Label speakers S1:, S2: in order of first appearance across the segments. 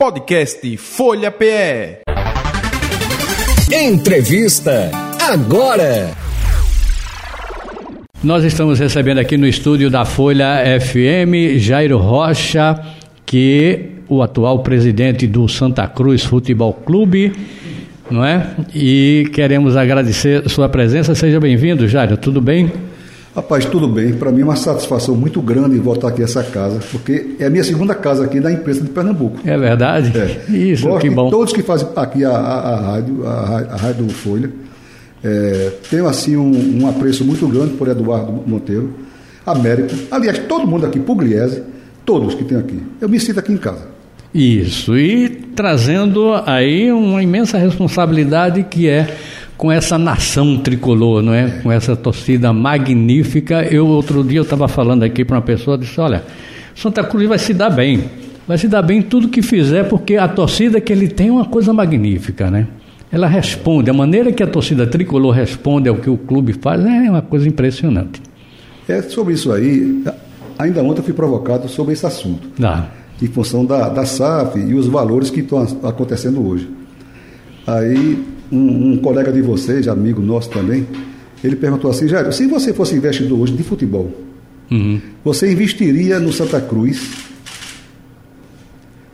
S1: Podcast Folha PE.
S2: Entrevista agora.
S3: Nós estamos recebendo aqui no estúdio da Folha FM Jairo Rocha, que o atual presidente do Santa Cruz Futebol Clube, não é? E queremos agradecer sua presença. Seja bem-vindo, Jairo. Tudo bem?
S4: Rapaz, tudo bem. Para mim é uma satisfação muito grande voltar aqui a essa casa, porque é a minha segunda casa aqui da imprensa de Pernambuco.
S3: É verdade? É. Isso,
S4: Gosto
S3: que bom.
S4: todos que fazem aqui a, a, a rádio, a, a rádio Folha. É, tenho assim um, um, apreço muito grande por Eduardo Monteiro, Américo, aliás, todo mundo aqui, Pugliese, todos que tem aqui. Eu me sinto aqui em casa.
S3: Isso, e trazendo aí uma imensa responsabilidade que é com essa nação tricolor, não é? Com essa torcida magnífica. Eu outro dia eu estava falando aqui para uma pessoa, disse, olha, Santa Cruz vai se dar bem, vai se dar bem tudo que fizer, porque a torcida que ele tem é uma coisa magnífica, né? Ela responde, a maneira que a torcida tricolor responde ao que o clube faz é uma coisa impressionante.
S4: É sobre isso aí. Ainda ontem eu fui provocado sobre esse assunto.
S3: Ah.
S4: Em função da, da SAF e os valores que estão acontecendo hoje. Aí um, um, colega de vocês, amigo nosso também, ele perguntou assim, Jair, se você fosse investidor hoje de futebol, uhum. você investiria no Santa Cruz?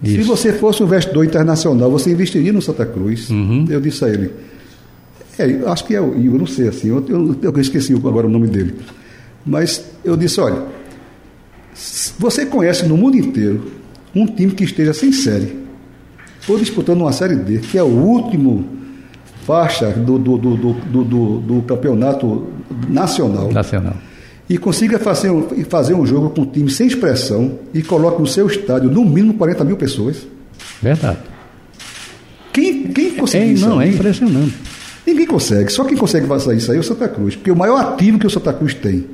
S4: Isso. Se você fosse um investidor internacional, você investiria no Santa Cruz? Uhum. Eu disse a ele, é, acho que é o Igor, não sei assim, eu, eu, eu esqueci agora o nome dele. Mas eu disse, olha, você conhece no mundo inteiro um time que esteja sem série, ou disputando uma série D, que é o último faixa do, do, do, do, do, do campeonato nacional.
S3: Nacional.
S4: E consiga fazer um, fazer um jogo com um time sem expressão e coloque no seu estádio no mínimo 40 mil pessoas.
S3: Verdade.
S4: Quem, quem consegue
S3: é,
S4: isso?
S3: Não, aí? é impressionante.
S4: Ninguém consegue. Só quem consegue fazer isso aí é o Santa Cruz. Porque o maior ativo que o Santa Cruz tem,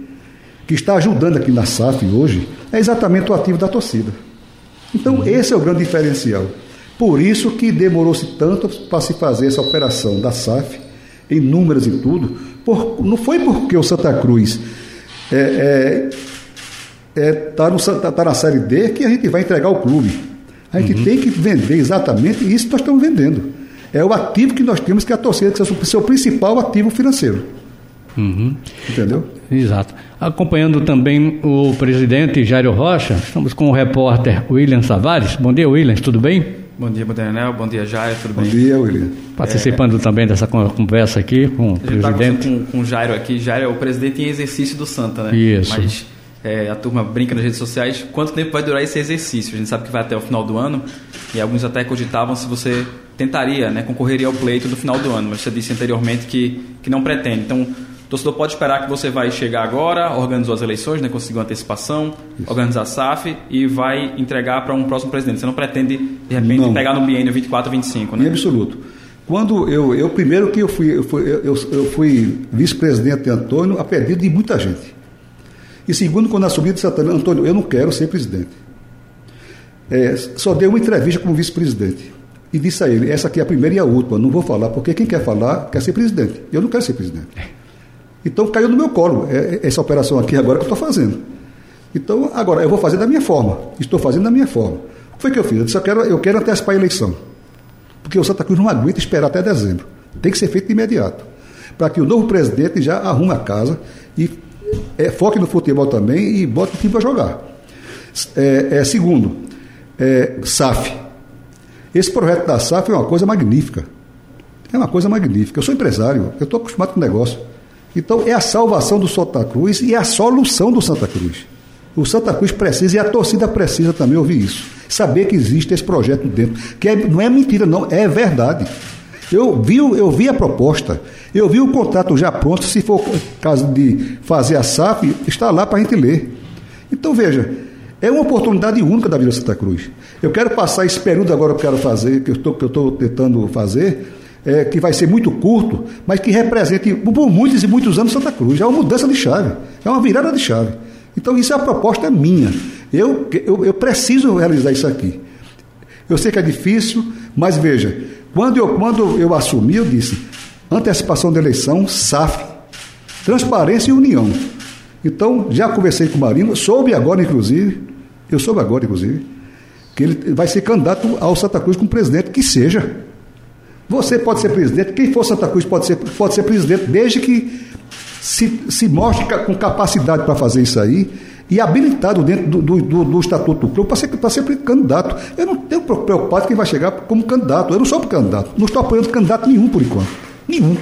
S4: que está ajudando aqui na SAF hoje, é exatamente o ativo da torcida. Então, uhum. esse é o grande diferencial. Por isso que demorou-se tanto para se fazer essa operação da SAF, em números e tudo. Por, não foi porque o Santa Cruz está é, é, é, tá tá, tá na Série D que a gente vai entregar o clube. A gente uhum. tem que vender exatamente isso que nós estamos vendendo. É o ativo que nós temos, que é a torcida, que é o seu principal ativo financeiro.
S3: Uhum.
S4: Entendeu?
S3: Exato. Acompanhando também o presidente Jairo Rocha, estamos com o repórter William Savares. Bom dia, William, tudo bem?
S5: Bom dia, bom dia, Daniel. Bom dia, Jairo. Tudo bem?
S4: Bom dia, William.
S3: Participando é, também dessa conversa aqui com o tá presidente.
S5: Com, com o Jairo aqui. Jairo é o presidente em exercício do Santa, né?
S3: Isso.
S5: Mas é, a turma brinca nas redes sociais. Quanto tempo vai durar esse exercício? A gente sabe que vai até o final do ano e alguns até cogitavam se você tentaria, né, concorreria ao pleito no final do ano. Mas você disse anteriormente que, que não pretende. Então, torcedor pode esperar que você vai chegar agora, organizou as eleições, né, conseguiu antecipação, Isso. organizar a SAF e vai entregar para um próximo presidente. Você não pretende, de repente, não. pegar no biênio 24, 25, né?
S4: Em absoluto. Quando eu, eu primeiro que eu fui, eu fui, eu, eu fui vice-presidente de Antônio a pedido de muita gente. E segundo, quando assumi de Santana, Antônio, eu não quero ser presidente. É, só dei uma entrevista como vice-presidente. E disse a ele, essa aqui é a primeira e a última, não vou falar, porque quem quer falar quer ser presidente. Eu não quero ser presidente. Então caiu no meu colo é, é essa operação aqui agora que eu estou fazendo. Então, agora, eu vou fazer da minha forma. Estou fazendo da minha forma. O que foi que eu fiz? Eu disse, eu quero, eu quero antecipar a eleição. Porque o Santa Cruz não aguenta esperar até dezembro. Tem que ser feito de imediato. Para que o novo presidente já arrume a casa e é, foque no futebol também e bote o time para jogar. É, é, segundo, é, SAF. Esse projeto da SAF é uma coisa magnífica. É uma coisa magnífica. Eu sou empresário, eu estou acostumado com o negócio. Então é a salvação do Santa Cruz e é a solução do Santa Cruz. O Santa Cruz precisa e a torcida precisa também ouvir isso. Saber que existe esse projeto dentro. Que é, não é mentira, não, é verdade. Eu vi, eu vi a proposta, eu vi o contrato já pronto, se for caso de fazer a SAF, está lá para a gente ler. Então veja, é uma oportunidade única da Vila Santa Cruz. Eu quero passar esse período agora que eu quero fazer, que eu estou tentando fazer, é, que vai ser muito curto, mas que represente por muitos e muitos anos Santa Cruz. É uma mudança de chave, é uma virada de chave. Então, isso é a proposta minha. Eu, eu, eu preciso realizar isso aqui. Eu sei que é difícil, mas veja, quando eu, quando eu assumi, eu disse antecipação da eleição, SAF, transparência e união. Então, já conversei com o Marino, soube agora, inclusive, eu soube agora, inclusive, que ele vai ser candidato ao Santa Cruz como presidente, que seja. Você pode ser presidente, quem for Santa Cruz pode ser, pode ser presidente, desde que se, se mostre com capacidade para fazer isso aí e habilitado dentro do, do, do, do Estatuto do Clube para ser, ser candidato. Eu não tenho preocupado quem vai chegar como candidato. Eu não sou candidato. Não estou apoiando candidato nenhum por enquanto. Nenhum.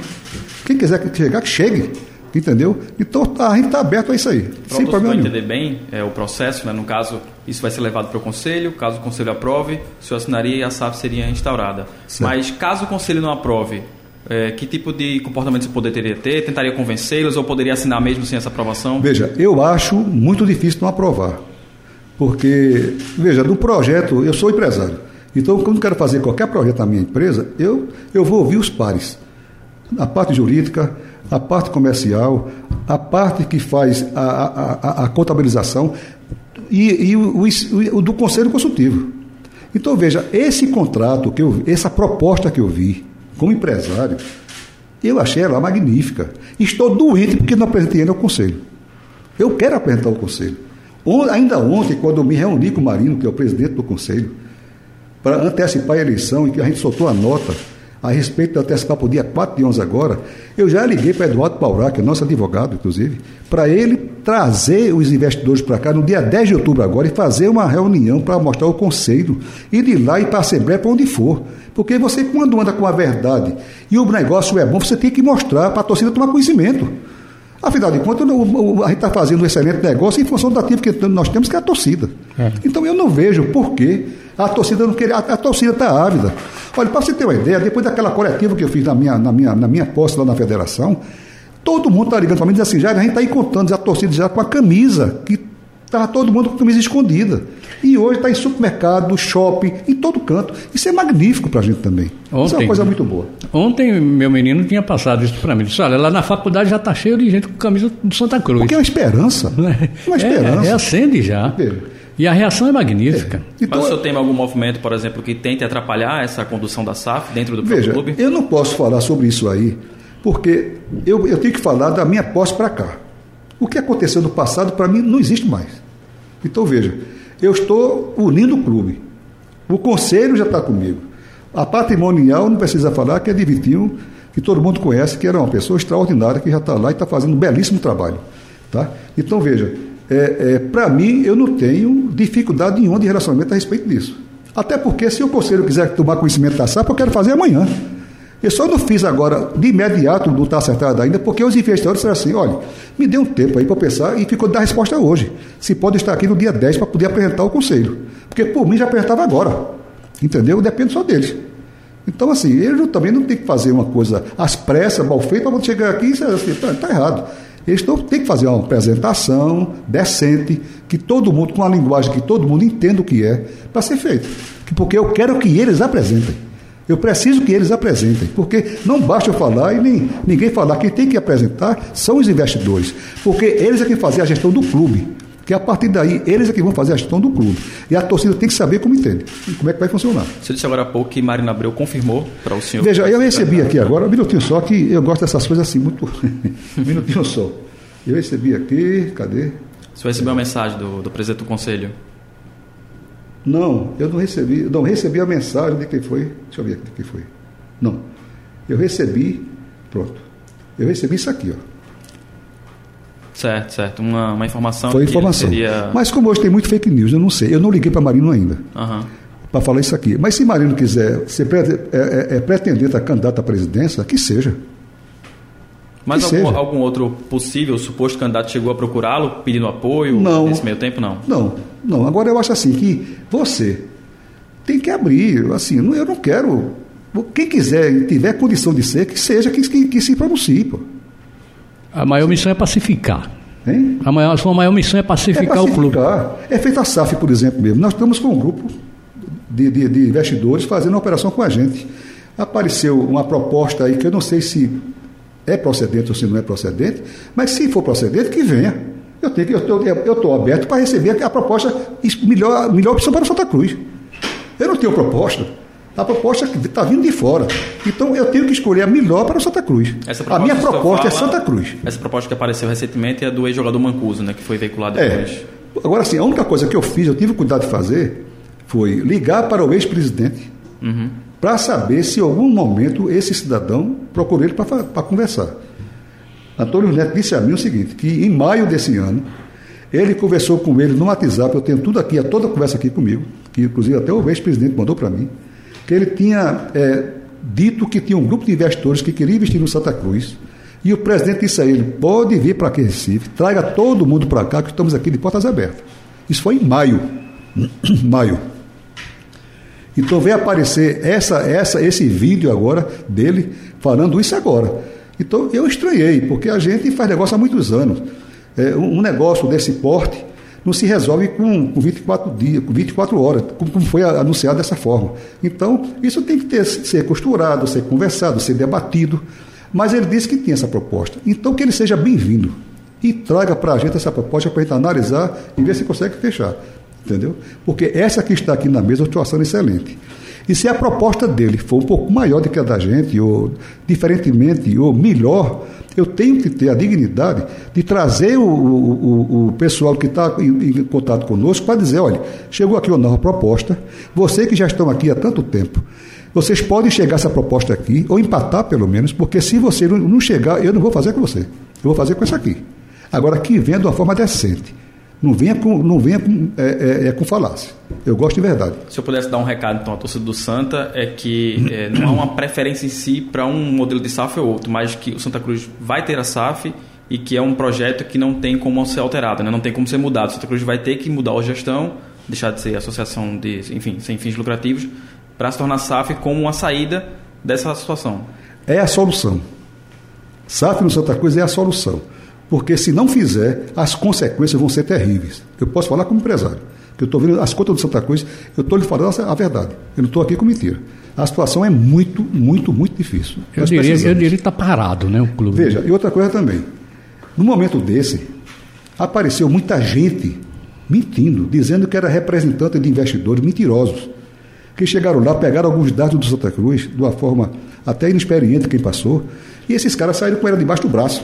S4: Quem quiser chegar, que chegue. Entendeu? Então tá, a gente está aberto a isso aí.
S5: Para sem problema entender bem é, o processo, né? no caso, isso vai ser levado para o Conselho, caso o Conselho aprove, o senhor assinaria e a SAF seria instaurada. Certo. Mas caso o Conselho não aprove, é, que tipo de comportamento você poderia ter? Tentaria convencê-los ou poderia assinar mesmo sem essa aprovação?
S4: Veja, eu acho muito difícil não aprovar. Porque, veja, no projeto, eu sou empresário. Então, quando quero fazer qualquer projeto na minha empresa, eu, eu vou ouvir os pares. A parte jurídica, a parte comercial, a parte que faz a, a, a, a contabilização e, e o, o, o, do conselho consultivo. Então, veja, esse contrato, que eu, essa proposta que eu vi como empresário, eu achei ela magnífica. Estou doente porque não apresentei ainda ao conselho. Eu quero apresentar ao conselho. Ainda ontem, quando eu me reuni com o Marino, que é o presidente do conselho, para antecipar a eleição e que a gente soltou a nota a respeito de antecipar para o dia 4 de 11 agora, eu já liguei para Eduardo Paurá, que é nosso advogado, inclusive, para ele trazer os investidores para cá no dia 10 de outubro agora e fazer uma reunião para mostrar o conselho e de lá ir para a Assembleia, para onde for. Porque você, quando anda com a verdade e o negócio é bom, você tem que mostrar para a torcida tomar conhecimento. Afinal de contas, a gente está fazendo um excelente negócio em função da ativo que nós temos, que é a torcida. É. Então eu não vejo por que a torcida não queria. A, a torcida está ávida. Olha, para você ter uma ideia, depois daquela coletiva que eu fiz na minha, na minha, na minha posse lá na federação, todo mundo está ligando para mim e diz assim, já a gente está aí contando a torcida já com a camisa, que estava todo mundo com a camisa escondida. E hoje está em supermercado, shopping, em todo canto. Isso é magnífico para a gente também. Ontem, isso é uma coisa muito boa.
S3: Ontem, meu menino tinha passado isso para mim. Disse, olha, lá na faculdade já está cheio de gente com camisa de Santa Cruz.
S4: Porque é uma esperança.
S3: É uma esperança. É, reacende já. É. E a reação é magnífica.
S5: É. Então, Mas o senhor tem algum movimento, por exemplo, que tente atrapalhar essa condução da SAF dentro do
S4: veja,
S5: clube?
S4: Eu não posso falar sobre isso aí, porque eu, eu tenho que falar da minha posse para cá. O que aconteceu no passado, para mim, não existe mais. Então, veja, eu estou unindo o clube. O conselho já está comigo. A patrimonial, não precisa falar, que é de Vitinho, que todo mundo conhece, que era uma pessoa extraordinária, que já está lá e está fazendo um belíssimo trabalho. Tá? Então, veja, é, é, para mim, eu não tenho dificuldade nenhuma de relacionamento a respeito disso. Até porque, se o conselho quiser tomar conhecimento da SAP, eu quero fazer amanhã. Eu só não fiz agora, de imediato, não está acertado ainda, porque os investidores disseram assim: olha, me dê um tempo aí para pensar e ficou dar resposta hoje. Se pode estar aqui no dia 10 para poder apresentar o conselho. Porque por mim já apresentava agora. Entendeu? Depende só deles. Então, assim, eles também não tem que fazer uma coisa às pressas, mal feita, para chegar aqui e dizer assim, está tá errado. Eles têm que fazer uma apresentação decente, que todo mundo, com a linguagem que todo mundo entenda o que é, para ser feito. Porque eu quero que eles apresentem. Eu preciso que eles apresentem, porque não basta eu falar e nem, ninguém falar. Quem tem que apresentar são os investidores, porque eles é que fazem a gestão do clube. Que a partir daí, eles é que vão fazer a gestão do clube. E a torcida tem que saber como entende, como é que vai funcionar.
S5: Você disse agora há pouco que Marina Abreu confirmou para o senhor.
S4: Veja, eu recebi aqui agora, um minutinho só, que eu gosto dessas coisas assim, muito. um minutinho só. Eu recebi aqui, cadê?
S5: Você recebeu uma mensagem do, do presidente do conselho?
S4: Não, eu não recebi. Não, recebi a mensagem de quem foi. Deixa eu ver de quem foi. Não. Eu recebi. Pronto. Eu recebi isso aqui, ó.
S5: Certo, certo. Uma, uma informação.
S4: Foi informação. Seria... Mas como hoje tem muito fake news, eu não sei. Eu não liguei para Marino ainda. Uhum. Para falar isso aqui. Mas se Marino quiser ser é, é, é pretendente a candidato à presidência, que seja.
S5: Mas algum, algum, outro possível, suposto candidato chegou a procurá-lo pedindo apoio
S4: não,
S5: nesse meio tempo? Não.
S4: Não, não. Agora eu acho assim que você tem que abrir. Assim, eu não quero. Quem quiser tiver condição de ser, que seja, que, que, que se pronuncie. Pô.
S3: A maior missão é pacificar. Hein? A, maior, a sua maior missão é pacificar, é pacificar, o clube.
S4: É feita a SAF, por exemplo, mesmo. Nós estamos com um grupo de, de, de investidores fazendo uma operação com a gente. Apareceu uma proposta aí que eu não sei se é procedente ou se não é procedente, mas se for procedente, que venha. Eu tenho eu estou aberto para receber a proposta melhor, melhor opção para o Santa Cruz. Eu não tenho proposta. A proposta está vindo de fora. Então eu tenho que escolher a melhor para o Santa Cruz. a minha proposta é fala, é Santa Cruz.
S5: Essa proposta que apareceu recentemente é do ex-jogador Mancuso, né, que foi veiculado é. depois.
S4: É. Agora sim, a única coisa que eu fiz, eu tive cuidado de fazer, foi ligar para o ex-presidente
S5: Uhum.
S4: para saber se em algum momento esse cidadão procurou ele para conversar. Antônio Neto disse a mim o seguinte, que em maio desse ano, ele conversou com ele no WhatsApp, eu tenho tudo aqui, a toda a conversa aqui comigo, que inclusive até o ex-presidente mandou para mim, que ele tinha é, dito que tinha um grupo de investidores que queria investir no Santa Cruz, e o presidente disse a ele, pode vir para aqui Recife, traga todo mundo para cá, que estamos aqui de portas abertas. Isso foi em maio. maio. Então veio aparecer essa, essa, esse vídeo agora dele falando isso agora. Então eu estranhei, porque a gente faz negócio há muitos anos. É, um negócio desse porte não se resolve com, com 24 dias, com 24 horas, como, como foi anunciado dessa forma. Então, isso tem que ter, ser costurado, ser conversado, ser debatido. Mas ele disse que tinha essa proposta. Então que ele seja bem-vindo. E traga para a gente essa proposta para a gente analisar e ver se consegue fechar. Entendeu? Porque essa que está aqui na mesa é uma situação excelente. E se a proposta dele for um pouco maior do que a da gente, ou diferentemente, ou melhor, eu tenho que ter a dignidade de trazer o, o, o pessoal que está em, em, contato conosco para dizer, olha, chegou aqui uma nova proposta, você que já estão aqui há tanto tempo, vocês podem chegar essa proposta aqui, ou empatar pelo menos, porque se você não chegar, eu não vou fazer com você, eu vou fazer com essa aqui. Agora, que venha de uma forma decente. Não venha com, não venha com, é, é, é, com falácia. Eu gosto de verdade.
S5: Se eu pudesse dar um recado então à torcida do Santa, é que é, não há uma preferência em si para um modelo de SAF ou outro, mas que o Santa Cruz vai ter a SAF e que é um projeto que não tem como ser alterado, né? não tem como ser mudado. O Santa Cruz vai ter que mudar a gestão, deixar de ser associação de, enfim, sem fins lucrativos, para se tornar SAF como uma saída dessa situação.
S4: É a solução. SAF no Santa Cruz é a solução. Porque se não fizer, as consequências vão ser terríveis. Eu posso falar como empresário. Que eu estou vendo as contas do Santa Cruz, eu estou lhe falando a verdade. Eu não estou aqui com mentira. A situação é muito, muito, muito difícil.
S3: Eu Nós diria, eu diria que está parado, né, o clube.
S4: Veja, e outra coisa também. No momento desse, apareceu muita gente mentindo, dizendo que era representante de investidores mentirosos. Que chegaram lá, pegaram alguns dados do Santa Cruz, de uma forma até inexperiente quem passou, e esses caras saíram com ela debaixo do braço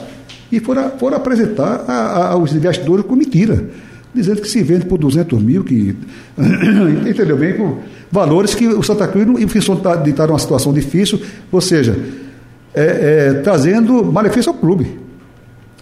S4: e foram, foram apresentar a, a, aos investidores com mentira, dizendo que se vende por 200 mil, que entendeu bem, com valores que o Santa Cruz e o Fisson está numa situação difícil, ou seja, é, é, trazendo malefício ao clube.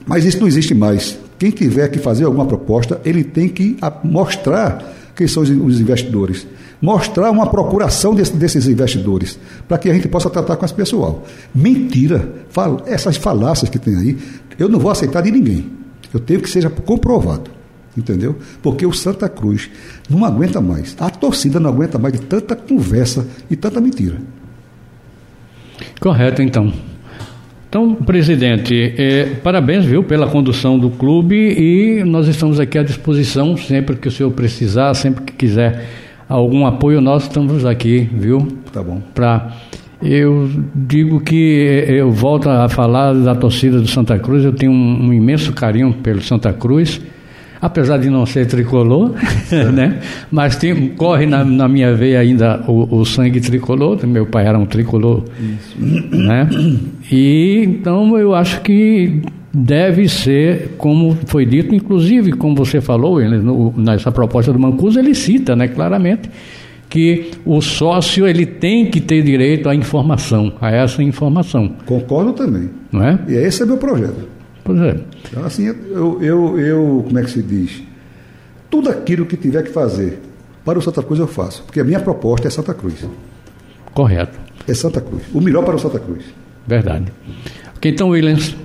S4: Mas isso não existe mais. Quem tiver que fazer alguma proposta, ele tem que mostrar quem são os investidores. Mostrar uma procuração desse, desses investidores, para que a gente possa tratar com esse pessoal. Mentira, fal, essas falácias que tem aí, eu não vou aceitar de ninguém. Eu tenho que seja comprovado. Entendeu? Porque o Santa Cruz não aguenta mais. A torcida não aguenta mais de tanta conversa e tanta mentira.
S3: Correto, então. Então, presidente, eh, parabéns, viu, pela condução do clube e nós estamos aqui à disposição sempre que o senhor precisar, sempre que quiser algum apoio nosso, estamos aqui, viu?
S4: Tá bom.
S3: Para eu digo que eu volto a falar da torcida do Santa Cruz, eu tenho um, um imenso carinho pelo Santa Cruz, apesar de não ser tricolor, né? Mas tem, corre na, na, minha veia ainda o, o, sangue tricolor, meu pai era um tricolor, Isso. né? E então eu acho que deve ser, como foi dito, inclusive, como você falou, ele, no, nessa proposta do Mancuso, ele cita, né, claramente, que o sócio ele tem que ter direito à informação, a essa informação.
S4: Concordo também.
S3: Não é?
S4: E esse é meu projeto.
S3: Pois é.
S4: Então, assim, eu, eu, eu, como é que se diz? Tudo aquilo que tiver que fazer para o Santa Cruz eu faço, porque a minha proposta é Santa Cruz.
S3: Correto.
S4: É Santa Cruz. O melhor para o Santa Cruz.
S3: Verdade. Ok, então, Williams.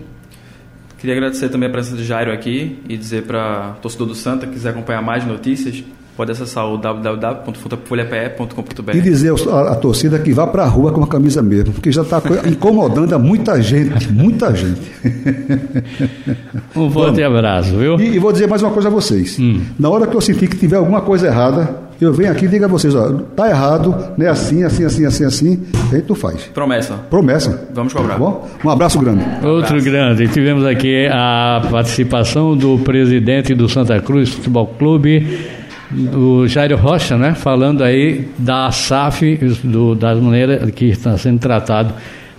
S5: Queria agradecer também a presença de Jairo aqui e dizer para o torcedor do Santa que quiser acompanhar mais notícias, pode acessar o www.folhape.com.br.
S4: E dizer a, a torcida que vá para a rua com a camisa mesmo, porque já está incomodando a muita gente, muita gente.
S3: Um forte abraço, viu?
S4: E, e, vou dizer mais uma coisa a vocês. Hum. Na hora que eu sentir que tiver alguma coisa errada, eu venho aqui e digo a vocês, ó, tá errado, né? Assim, assim, assim, assim, assim, a gente não faz.
S5: Promessa.
S4: Promessa.
S5: Vamos cobrar.
S4: Tá bom? Um abraço grande.
S3: Outro
S5: abraço.
S3: grande. Tivemos aqui a participação do presidente do Santa Cruz Futebol Clube, o Jairo Rocha, né? Falando aí da SAF, do, das maneiras que está sendo tratado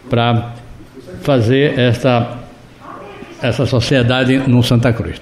S3: para fazer esta, essa sociedade no Santa Cruz.